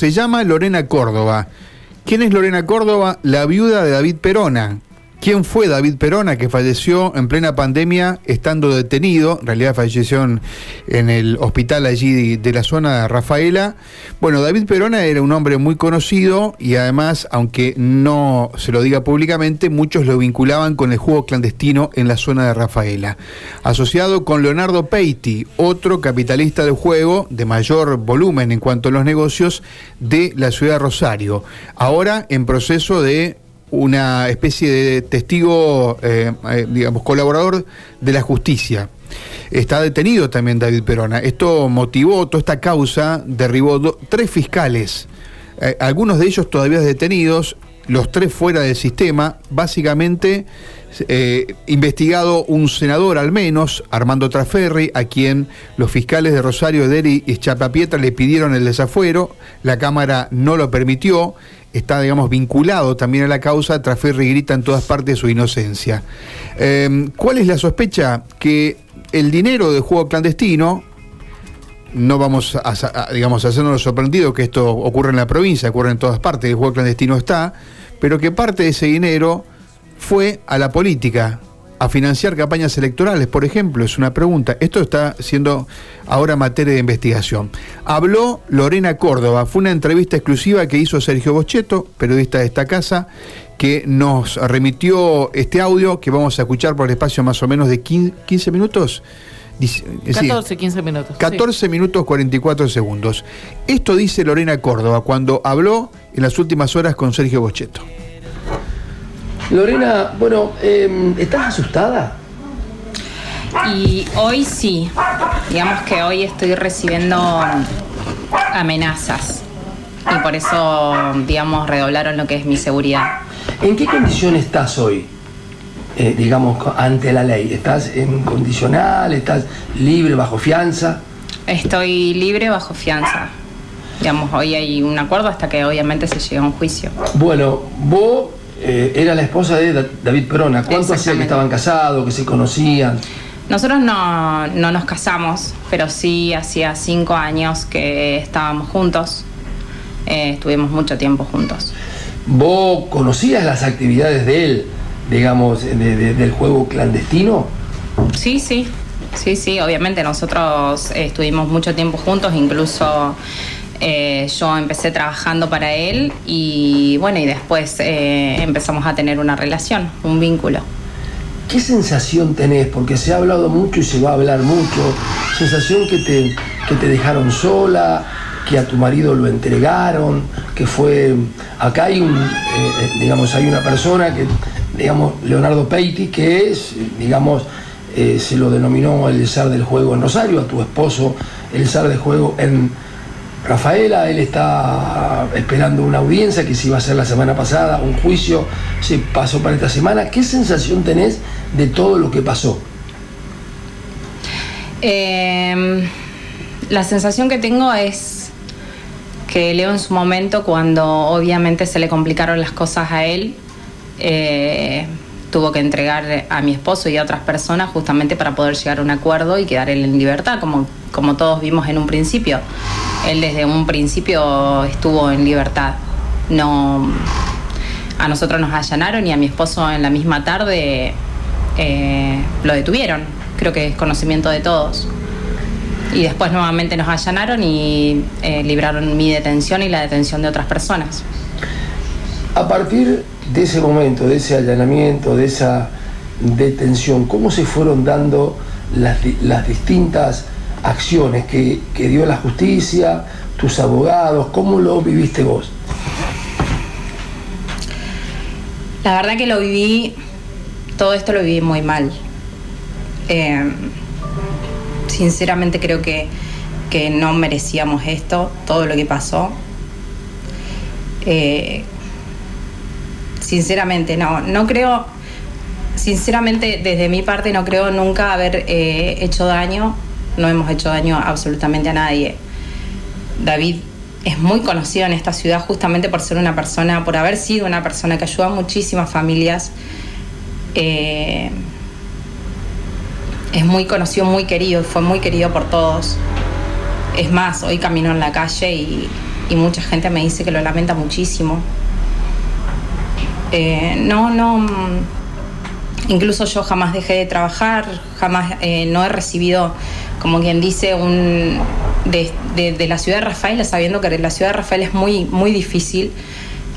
Se llama Lorena Córdoba. ¿Quién es Lorena Córdoba? La viuda de David Perona, ¿Quién fue David Perona, que falleció en plena pandemia estando detenido? En realidad falleció en, el hospital allí de la zona de Rafaela. Bueno, David Perona era un hombre muy conocido y además, aunque no se lo diga públicamente, muchos lo vinculaban con el juego clandestino en la zona de Rafaela. Asociado con Leonardo Peiti, otro capitalista del juego de mayor volumen en cuanto a los negocios de la ciudad de Rosario. Ahora en proceso de una especie de testigo, eh, eh, digamos, colaborador de la justicia. Está detenido también David Perona. Esto motivó, toda esta causa derribó tres fiscales, eh, algunos de ellos todavía detenidos, los tres fuera del sistema, básicamente investigado un senador al menos, Armando Traferri, a quien los fiscales de Rosario, Deri y Chapapietra le pidieron el desafuero, la Cámara no lo permitió, está, digamos, vinculado también a la causa, Traferri grita en todas partes su inocencia. Em, ¿Cuál es la sospecha? Que el dinero del juego clandestino, no vamos a, digamos, hacernos sorprendido que esto ocurre en la provincia, ocurre en todas partes, el juego clandestino está, pero que parte de ese dinero fue a la política, a financiar campañas electorales, por ejemplo? Es una pregunta. Esto está siendo ahora materia de investigación. Habló Lorena Córdoba, fue una entrevista exclusiva que hizo Sergio Bocheto, periodista de esta casa, que nos remitió este audio que vamos a escuchar por el espacio más o menos de 15 minutos. 14, 15 minutos. 14 minutos 44 segundos. Esto dice Lorena Córdoba cuando habló en las últimas horas con Sergio Bocheto. Lorena, bueno, em, ¿estás asustada? Y hoy sí, digamos que hoy estoy recibiendo amenazas y por eso, digamos, redoblaron lo que es mi seguridad. ¿En qué condición estás hoy? Eh, digamos, ante la ley. ¿Estás en condicional? ¿Estás libre, bajo fianza? Estoy libre bajo fianza. Digamos, hoy hay un acuerdo hasta que obviamente se llegue a un juicio. Bueno, vos eh, era la esposa de David Perona. ¿Cuánto hacía que estaban casados, que se conocían? Nosotros no, nos casamos, pero sí hacía cinco años que estábamos juntos. Eh, estuvimos mucho tiempo juntos. ¿Vos conocías las actividades de él, digamos, del juego clandestino? Sí, sí, sí, sí, obviamente nosotros estuvimos mucho tiempo juntos, incluso eh, yo empecé trabajando para él y bueno, y después eh, empezamos a tener una relación, un vínculo. ¿Qué sensación tenés? Porque se ha hablado mucho y se va a hablar mucho. ¿Sensación que te, que te dejaron sola? que a tu marido lo entregaron, que fue acá hay un eh, digamos hay una persona que digamos Leonardo Peiti que es digamos se lo denominó el zar del juego en Rosario, a tu esposo el zar del juego en Rafaela, él está esperando una audiencia que se iba a hacer la semana pasada, un juicio se pasó para esta semana. ¿Qué sensación tenés de todo lo que pasó? Em, la sensación que tengo es que Leo en su momento, cuando obviamente se le complicaron las cosas a él, eh, tuvo que entregar a mi esposo y a otras personas justamente para poder llegar a un acuerdo y quedar él en libertad, como, como todos vimos en un principio. Él desde un principio estuvo en libertad. No, a nosotros nos allanaron y a mi esposo en la misma tarde eh, lo detuvieron. Creo que es conocimiento de todos. Y después nuevamente nos allanaron y eh, libraron mi detención y la detención de otras personas. A partir de ese momento, de ese allanamiento, de esa detención, ¿cómo se fueron dando las, las distintas acciones que, dio la justicia, tus abogados, ¿cómo lo viviste vos? La verdad que lo viví, todo esto lo viví muy mal. Eh, sinceramente creo que, no merecíamos esto, todo lo que pasó. Eh, sinceramente, no, no creo, sinceramente desde mi parte no creo nunca haber eh, hecho daño no hemos hecho daño absolutamente a nadie. David es muy conocido en esta ciudad justamente por ser una persona, por haber sido una persona que ayuda a muchísimas familias. Eh, es muy conocido, muy querido, fue muy querido por todos. Es más, hoy camino en la calle y, y mucha gente me dice que lo lamenta muchísimo. Eh, no, no, incluso yo jamás dejé de trabajar, jamás eh, no he recibido, como quien dice, un de, la ciudad de Rafaela, sabiendo que la ciudad de Rafael es muy, muy difícil.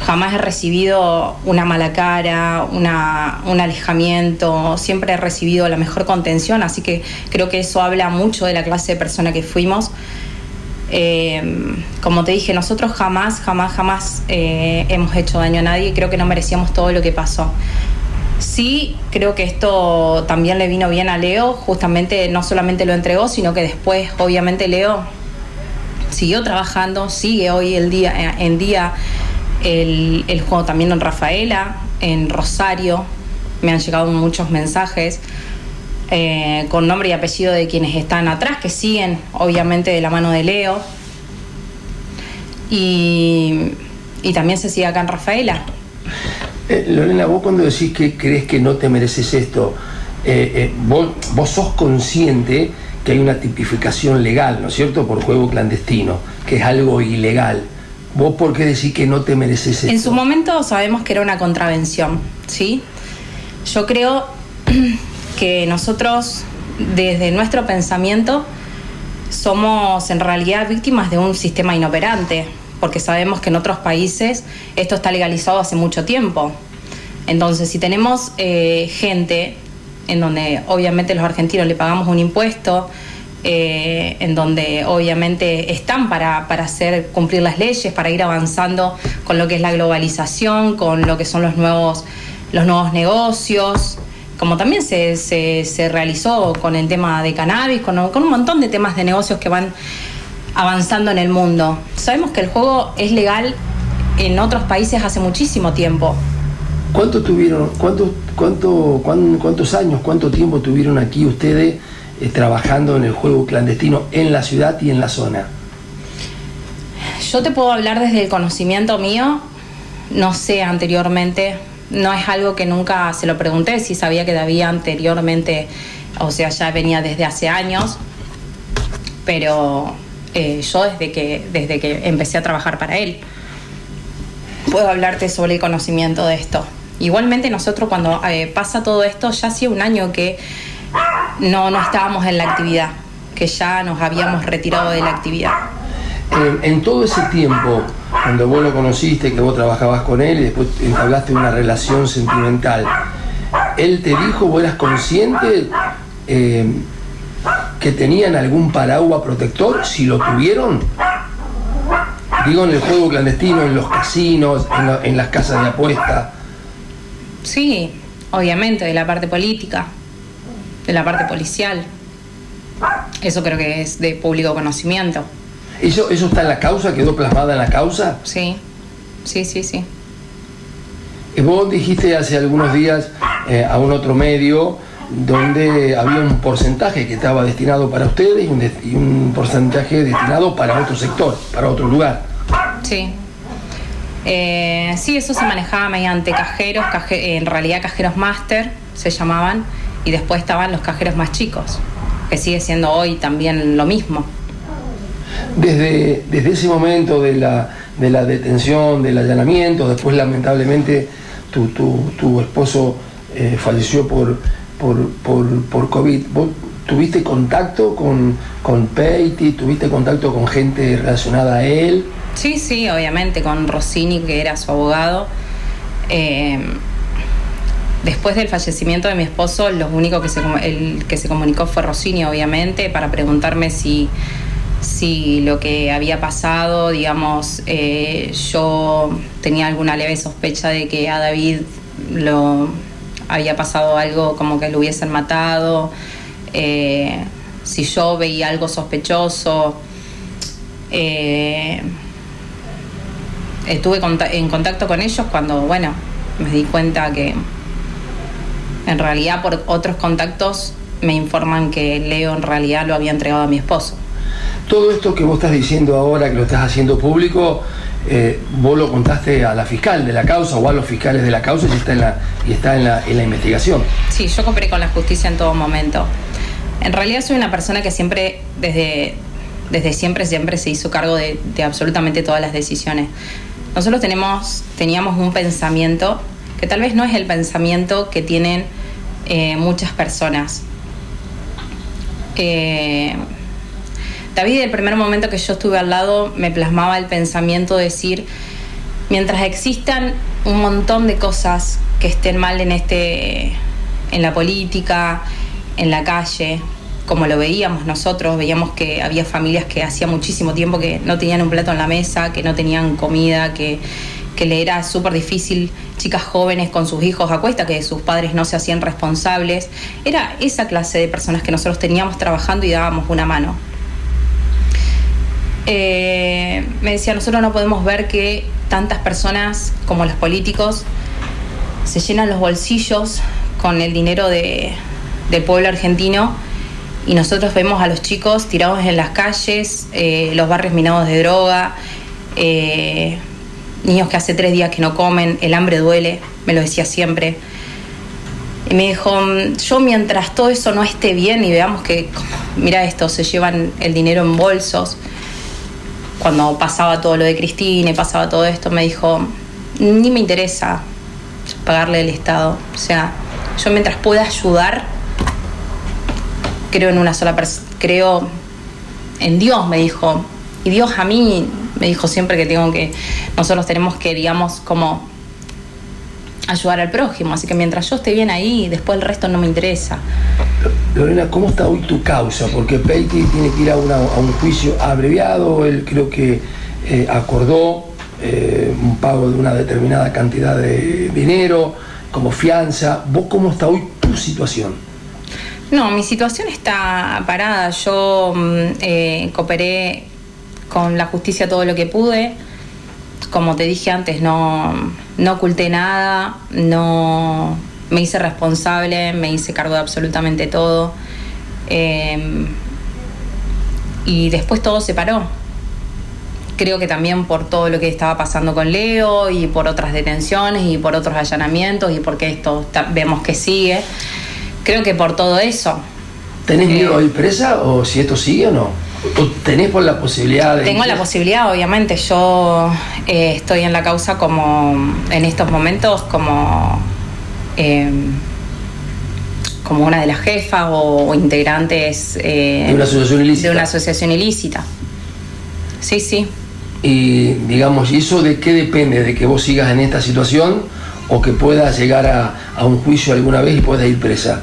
Jamás he recibido una mala cara, una, un alejamiento, siempre he recibido la mejor contención, así que creo que eso habla mucho de la clase de persona que fuimos. Eh, como te dije, nosotros jamás, jamás, jamás eh, hemos hecho daño a nadie. Creo que no merecíamos todo lo que pasó. Sí, creo que esto también le vino bien a Leo. Justamente no solamente lo entregó, sino que después, obviamente, Leo siguió trabajando, sigue hoy el día, en día el, el juego también en Rafaela, en Rosario. Me han llegado muchos mensajes. Eh, con nombre y apellido de quienes están atrás, que siguen obviamente de la mano de Leo. Y, también se sigue acá en Rafaela. Eh, Lorena, vos cuando decís que crees que no te mereces esto, eh, vos, vos sos consciente que hay una tipificación legal, ¿no es cierto?, por juego clandestino, que es algo ilegal. ¿Vos por qué decís que no te mereces esto? En su momento sabemos que era una contravención, ¿sí? Yo creo que nosotros desde nuestro pensamiento somos en realidad víctimas de un sistema inoperante, porque sabemos que en otros países esto está legalizado hace mucho tiempo. Entonces, si tenemos eh, gente en donde obviamente los argentinos le pagamos un impuesto, eh, en donde obviamente están para, para, hacer cumplir las leyes, para ir avanzando con lo que es la globalización, con lo que son los nuevos, los nuevos negocios, como también se, se, realizó con el tema de cannabis, con, un montón de temas de negocios que van avanzando en el mundo. Sabemos que el juego es legal en otros países hace muchísimo tiempo. ¿Cuánto tuvieron, cuánto, cuánto, cuántos años, cuánto tiempo tuvieron aquí ustedes eh, trabajando en el juego clandestino en la ciudad y en la zona? Yo te puedo hablar desde el conocimiento mío, no sé anteriormente, no es algo que nunca se lo pregunté, si sabía que había anteriormente, o sea, ya venía desde hace años, pero eh, yo desde que, desde que empecé a trabajar para él, puedo hablarte sobre el conocimiento de esto. Igualmente nosotros cuando eh, pasa todo esto, ya hacía un año que no, no estábamos en la actividad, que ya nos habíamos retirado de la actividad. En todo ese tiempo, cuando vos lo conociste, que vos trabajabas con él y después entablaste una relación sentimental, él te dijo, vos eras consciente eh, que tenían algún paraguas protector, si lo tuvieron, digo en el juego clandestino, en los casinos, en, en las casas de apuesta. Sí, obviamente, de la parte política, de la parte policial. Eso creo que es de público conocimiento. ¿Eso, ¿Eso está en la causa? ¿Quedó plasmada en la causa? Sí, sí, sí, sí. Vos dijiste hace algunos días eh, a un otro medio donde había un porcentaje que estaba destinado para ustedes y un, porcentaje destinado para otro sector, para otro lugar. Sí. Eh, sí, eso se manejaba mediante cajeros, en realidad cajeros máster se llamaban, y después estaban los cajeros más chicos, que sigue siendo hoy también lo mismo desde, desde ese momento de la, de la detención, del allanamiento, después lamentablemente tu, tu, esposo eh, falleció por, por, COVID. ¿Vos tuviste contacto con, con Peiti? ¿Tuviste contacto con gente relacionada a él? Sí, sí, obviamente, con Rossini, que era su abogado. Eh, después del fallecimiento de mi esposo, lo único que se, el que se comunicó fue Rossini, obviamente, para preguntarme si si lo que había pasado, digamos, eh, yo tenía alguna leve sospecha de que a David lo había pasado algo como que lo hubiesen matado, eh, si yo veía algo sospechoso. Eh, estuve en contacto con ellos cuando, bueno, me di cuenta que en realidad por otros contactos me informan que Leo en realidad lo había entregado a mi esposo. Todo esto que vos estás diciendo ahora, que lo estás haciendo público, eh, vos lo contaste a la fiscal de la causa o a los fiscales de la causa y está en la, y está en la, en la investigación. Sí, yo compré con la justicia en todo momento. En realidad soy una persona que siempre, desde, desde siempre, siempre se hizo cargo de, absolutamente todas las decisiones. Nosotros teníamos un pensamiento que tal vez no es el pensamiento que tienen eh, muchas personas. Eh, David, el primer momento que yo estuve al lado, me plasmaba el pensamiento de decir, mientras existan un montón de cosas que estén mal en este en la política, en la calle, como lo veíamos nosotros, veíamos que había familias que hacía muchísimo tiempo que no tenían un plato en la mesa, que no tenían comida, que, que le era súper difícil, chicas jóvenes con sus hijos a cuesta, que sus padres no se hacían responsables. Era esa clase de personas que nosotros teníamos trabajando y dábamos una mano. Eh, me decía, nosotros no podemos ver que tantas personas como los políticos se llenan los bolsillos con el dinero de, del pueblo argentino y nosotros vemos a los chicos tirados en las calles, eh, los barrios minados de droga, eh, niños que hace tres días que no comen, el hambre duele, me lo decía siempre. Y me dijo, yo mientras todo eso no esté bien y veamos que, mira esto, se llevan el dinero en bolsos, cuando pasaba todo lo de Cristina y pasaba todo esto, me dijo, ni me interesa pagarle el Estado. O sea, yo mientras pueda ayudar, creo en una sola persona, creo en Dios, me dijo. Y Dios a mí me dijo siempre que tengo que, nosotros tenemos que, digamos, como ayudar al prójimo. Así que mientras yo esté bien ahí, después el resto no me interesa. Lorena, ¿cómo está hoy tu causa? Porque Peiti tiene que ir a, un juicio abreviado, él creo que eh, acordó eh, un pago de una determinada cantidad de dinero como fianza. ¿Vos cómo está hoy tu situación? No, mi situación está parada. Yo mm, eh, cooperé con la justicia todo lo que pude. Como te dije antes, no, no oculté nada, no me hice responsable, me hice cargo de absolutamente todo. Em, y después todo se paró. Creo que también por todo lo que estaba pasando con Leo y por otras detenciones y por otros allanamientos y porque esto vemos que sigue. Creo que por todo eso. ¿Tenés miedo a ir presa o si esto sigue o no? ¿O tenés por la posibilidad de.? Tengo la posibilidad, obviamente. Yo eh, estoy en la causa como. en estos momentos como. Em, como una de las jefas o, integrantes. Eh, ¿De una asociación ilícita? De una asociación ilícita. Sí, sí. Y digamos, ¿y eso de qué depende? ¿De que vos sigas en esta situación o que puedas llegar a, a un juicio alguna vez y puedas ir presa?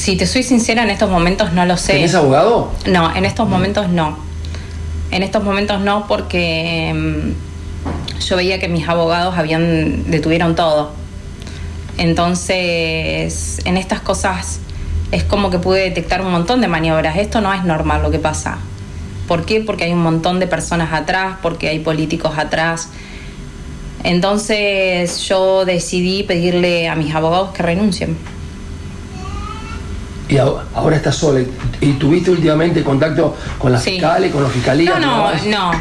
Si te soy sincera, en estos momentos no lo sé. ¿Tenés abogado? No, en estos momentos no. En estos momentos no porque mm, yo veía que mis abogados habían detuvieron todo. Entonces, en estas cosas es como que pude detectar un montón de maniobras. Esto no es normal lo que pasa. ¿Por qué? Porque hay un montón de personas atrás, porque hay políticos atrás. Entonces yo decidí pedirle a mis abogados que renuncien y ahora estás sola. ¿Y tuviste últimamente contacto con las fiscales, con los fiscalías? No, no,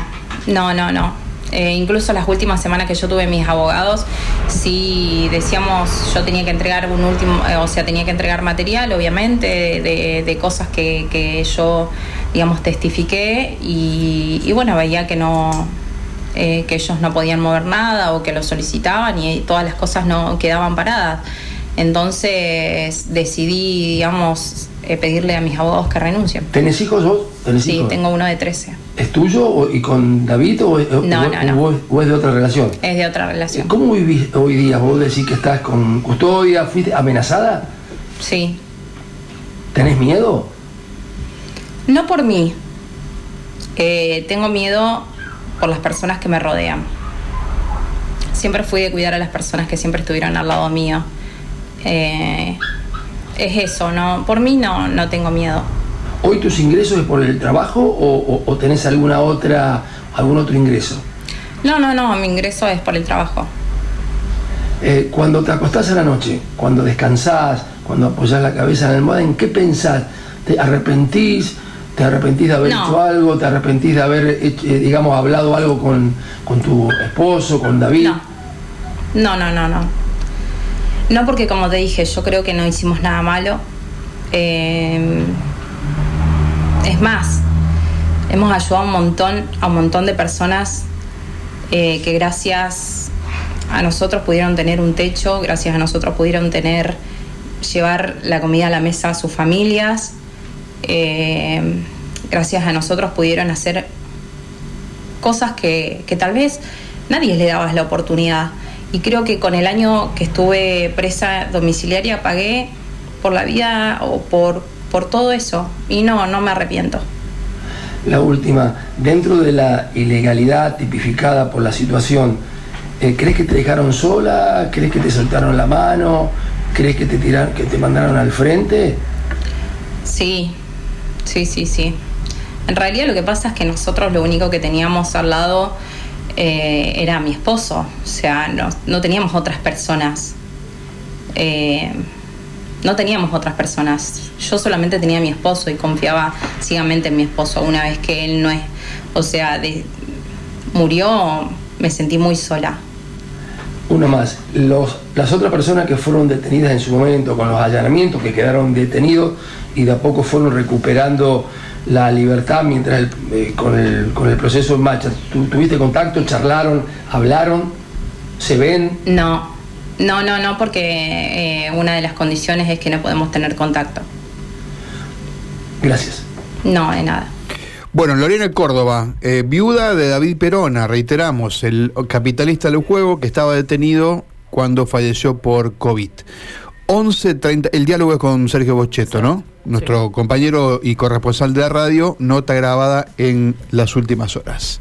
no, no, no, eh, incluso las últimas semanas que yo tuve mis abogados, sí decíamos, yo tenía que entregar un último, eh, o sea, tenía que entregar material, obviamente, de, cosas que, yo, digamos, testifiqué y, bueno, veía que no, eh, que ellos no podían mover nada o que lo solicitaban y todas las cosas no quedaban paradas. Entonces decidí, digamos, eh, pedirle a mis abogados que renuncien. ¿Tenés hijos vos? sí, tengo uno de 13. ¿Es tuyo y con David o, es, no, no, es de otra relación? Es de otra relación. ¿Cómo vivís hoy día? ¿Vos decís que estás con custodia? ¿Fuiste amenazada? Sí. ¿Tenés miedo? No por mí. Eh, tengo miedo por las personas que me rodean. Siempre fui de cuidar a las personas que siempre estuvieron al lado mío eh, es eso, ¿no? Por mí no, no tengo miedo. ¿Hoy tus ingresos es por el trabajo o, tenés alguna otra, algún otro ingreso? No, no, no, mi ingreso es por el trabajo. Eh, cuando te acostás a la noche, cuando descansás, cuando apoyás la cabeza en el almohada, ¿en qué pensás? ¿Te arrepentís? ¿Te arrepentís de haber hecho algo? ¿Te arrepentís de haber, eh, digamos, hablado algo con, con, tu esposo, con David? No. No, no, no, no. No porque como te dije, yo creo que no hicimos nada malo. Eh, es más, hemos ayudado un montón, a un montón de personas eh, que gracias a nosotros pudieron tener un techo, gracias a nosotros pudieron tener, llevar la comida a la mesa a sus familias, eh, gracias a nosotros pudieron hacer cosas que, que tal vez nadie le daba la oportunidad. Y creo que con el año que estuve presa domiciliaria pagué por la vida o por, por todo eso. Y no, no me arrepiento. La última, dentro de la ilegalidad tipificada por la situación, eh, ¿crees que te dejaron sola? ¿Crees que te soltaron la mano? ¿Crees que te tiraron, que te mandaron al frente? Sí, sí, sí, sí. En realidad lo que pasa es que nosotros lo único que teníamos al lado eh, era mi esposo, o sea, no, teníamos otras personas. Eh, no teníamos otras personas. Yo solamente tenía a mi esposo y confiaba ciegamente en mi esposo. Una vez que él no es, o sea, murió, me sentí muy sola. Una más, las otras personas que fueron detenidas en su momento con los allanamientos, que quedaron detenidos y de a poco fueron recuperando la libertad mientras eh, con, el, con el proceso en marcha. ¿Tuviste contacto? ¿Charlaron? ¿Hablaron? ¿Se ven? No, no, no, no, porque eh, una de las condiciones es que no podemos tener contacto. Gracias. No, de nada. Bueno, Lorena Córdoba, eh, viuda de David Perona, reiteramos, el capitalista del juego que estaba detenido cuando falleció por COVID. 11.30, el diálogo es con Sergio Bocheto, ¿no? Nuestro compañero y corresponsal de la radio, nota grabada en las últimas horas.